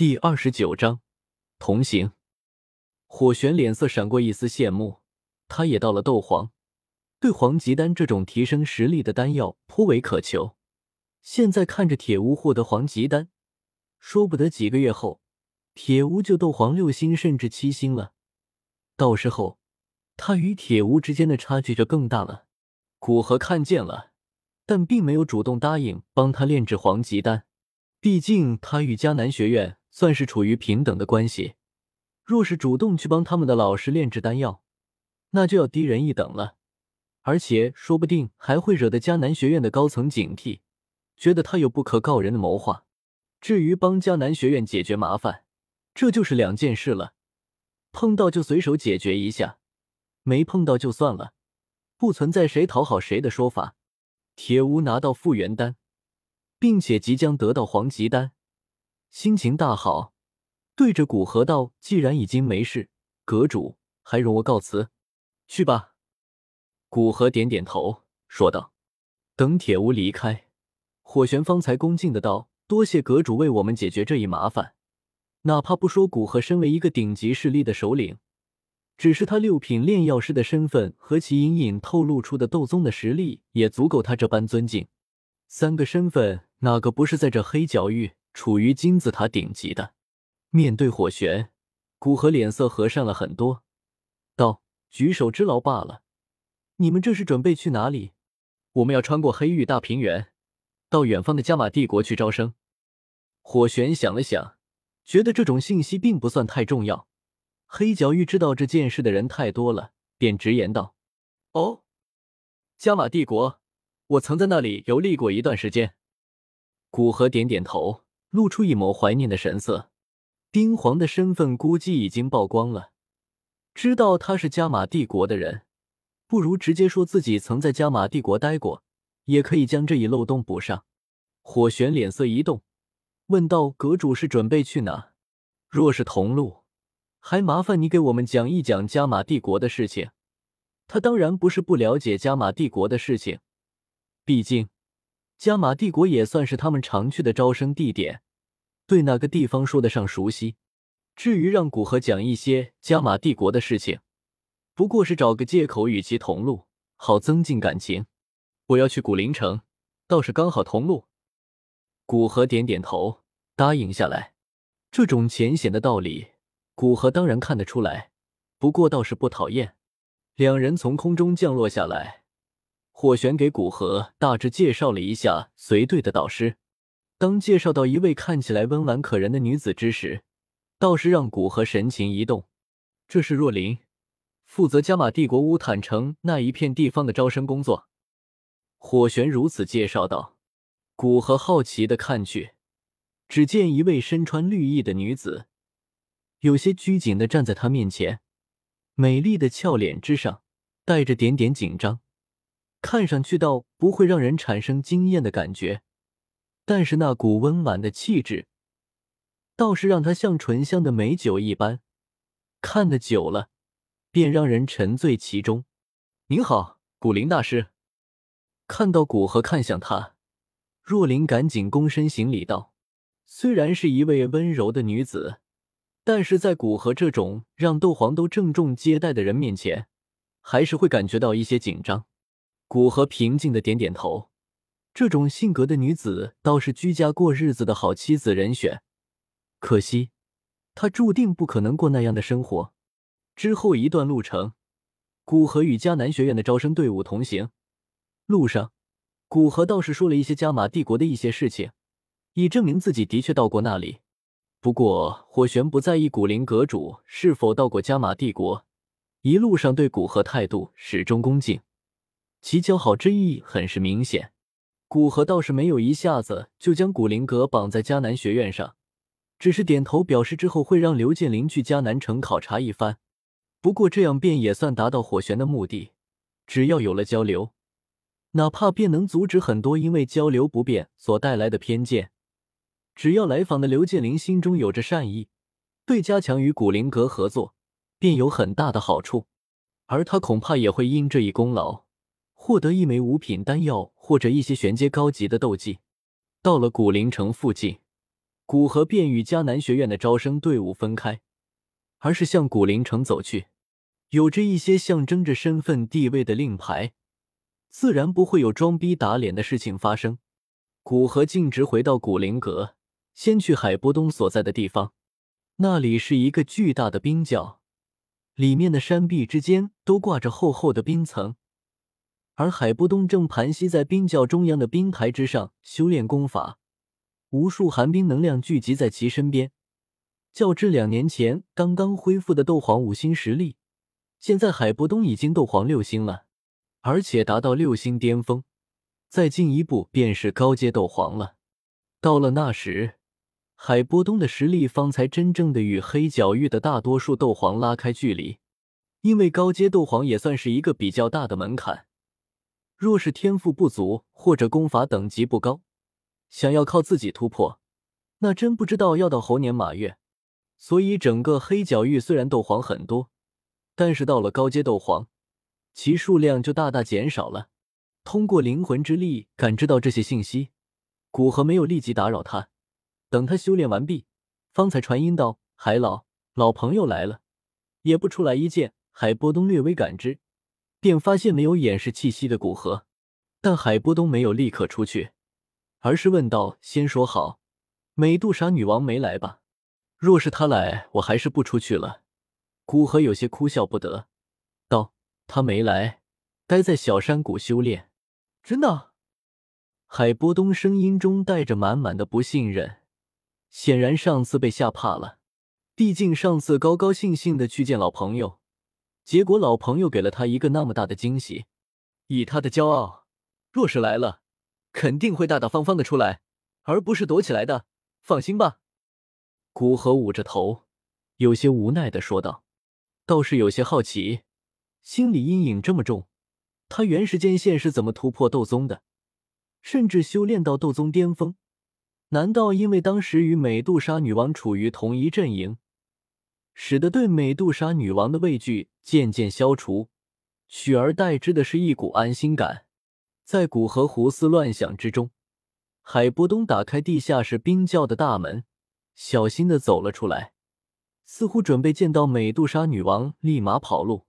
第二十九章同行。火玄脸色闪过一丝羡慕，他也到了斗皇，对黄极丹这种提升实力的丹药颇为渴求。现在看着铁屋获得黄极丹，说不得几个月后，铁屋就斗皇六星甚至七星了。到时候，他与铁屋之间的差距就更大了。古河看见了，但并没有主动答应帮他炼制黄极丹，毕竟他与迦南学院算是处于平等的关系。若是主动去帮他们的老师炼制丹药，那就要低人一等了，而且说不定还会惹得迦南学院的高层警惕，觉得他有不可告人的谋划。至于帮迦南学院解决麻烦，这就是两件事了。碰到就随手解决一下，没碰到就算了，不存在谁讨好谁的说法。铁屋拿到复原丹，并且即将得到黄极丹，心情大好。对着古河道：“既然已经没事，阁主还容我告辞，去吧。”古河点点头，说道：“等铁屋离开，火玄方才恭敬的道：‘多谢阁主为我们解决这一麻烦。’哪怕不说古河身为一个顶级势力的首领，只是他六品炼药师的身份和其隐隐透露出的斗宗的实力，也足够他这般尊敬。三个身份，哪个不是在这黑角域处于金字塔顶级的？”面对火玄，古河脸色和善了很多，道：“举手之劳罢了。你们这是准备去哪里？我们要穿过黑域大平原，到远方的加玛帝国去招生。”火玄想了想，觉得这种信息并不算太重要。黑角域知道这件事的人太多了，便直言道：“哦，加玛帝国，我曾在那里游历过一段时间。”古河点点头，露出一抹怀念的神色。丁皇的身份估计已经曝光了，知道他是加玛帝国的人，不如直接说自己曾在加玛帝国待过，也可以将这一漏洞补上。火玄脸色一动，问道：“阁主是准备去哪？若是同路，还麻烦你给我们讲一讲加玛帝国的事情。”他当然不是不了解加玛帝国的事情，毕竟加玛帝国也算是他们常去的招生地点。对哪个地方说得上熟悉？至于让古河讲一些加玛帝国的事情，不过是找个借口与其同路，好增进感情。我要去古灵城，倒是刚好同路。古河点点头，答应下来。这种浅显的道理，古河当然看得出来，不过倒是不讨厌。两人从空中降落下来，火玄给古河大致介绍了一下随队的导师。当介绍到一位看起来温婉可人的女子之时，倒是让古河神情一动。这是若琳，负责加玛帝国乌坦城那一片地方的招生工作。火玄如此介绍道。古河好奇的看去，只见一位身穿绿衣的女子，有些拘谨的站在他面前，美丽的俏脸之上带着点点紧张，看上去倒不会让人产生惊艳的感觉。但是那股温婉的气质，倒是让他像醇香的美酒一般，看得久了，便让人沉醉其中。您好，古灵大师。看到古河看向他，若琳赶紧躬身行礼道：“虽然是一位温柔的女子，但是在古河这种让斗皇都郑重接待的人面前，还是会感觉到一些紧张。”古河平静的点点头。这种性格的女子倒是居家过日子的好妻子人选，可惜她注定不可能过那样的生活。之后一段路程，古河与迦南学院的招生队伍同行。路上，古河倒是说了一些加玛帝国的一些事情，以证明自己的确到过那里。不过火玄不在意古灵阁主是否到过加玛帝国，一路上对古河态度始终恭敬，其交好之意很是明显。古河倒是没有一下子就将古灵阁绑在迦南学院上，只是点头表示之后会让刘建林去迦南城考察一番。不过这样便也算达到火玄的目的，只要有了交流，哪怕便能阻止很多因为交流不便所带来的偏见。只要来访的刘建林心中有着善意，对加强与古灵阁合作便有很大的好处，而他恐怕也会因这一功劳。获得一枚五品丹药，或者一些玄阶高级的斗技。到了古灵城附近，古河便与迦南学院的招生队伍分开，而是向古灵城走去。有着一些象征着身份地位的令牌，自然不会有装逼打脸的事情发生。古河径直回到古灵阁，先去海波东所在的地方。那里是一个巨大的冰窖，里面的山壁之间都挂着厚厚的冰层，而海波东正盘膝在冰窖中央的冰台之上修炼功法。无数寒冰能量聚集在其身边，较之两年前刚刚恢复的斗皇五星实力，现在海波东已经斗皇六星了，而且达到六星巅峰，再进一步便是高阶斗皇了。到了那时，海波东的实力方才真正的与黑角域的大多数斗皇拉开距离，因为高阶斗皇也算是一个比较大的门槛，若是天赋不足或者功法等级不高。想要靠自己突破，那真不知道要到猴年马月。所以整个黑角域虽然斗皇很多，但是到了高阶斗皇，其数量就大大减少了。通过灵魂之力感知到这些信息，古河没有立即打扰他，等他修炼完毕，方才传音道：“海老，老朋友来了。”也不出来一见，海波东略微感知，便发现没有掩饰气息的古河，但海波东没有立刻出去。而是问道：“先说好，美杜莎女王没来吧？若是她来，我还是不出去了。”古河有些哭笑不得，道：“她没来，待在小山谷修炼。”真的？海波东声音中带着满满的不信任，显然上次被吓怕了。毕竟上次高高兴兴的去见老朋友，结果老朋友给了他一个那么大的惊喜。以他的骄傲，若是来了。肯定会大大方方的出来，而不是躲起来的。放心吧。古河捂着头，有些无奈的说道，倒是有些好奇，心理阴影这么重，他原时间线是怎么突破斗宗的，甚至修炼到斗宗巅峰？难道因为当时与美杜莎女王处于同一阵营，使得对美杜莎女王的畏惧渐渐消除，取而代之的是一股安心感？在古河胡思乱想之中，海波东打开地下室冰窖的大门，小心的走了出来，似乎准备见到美杜莎女王，立马跑路。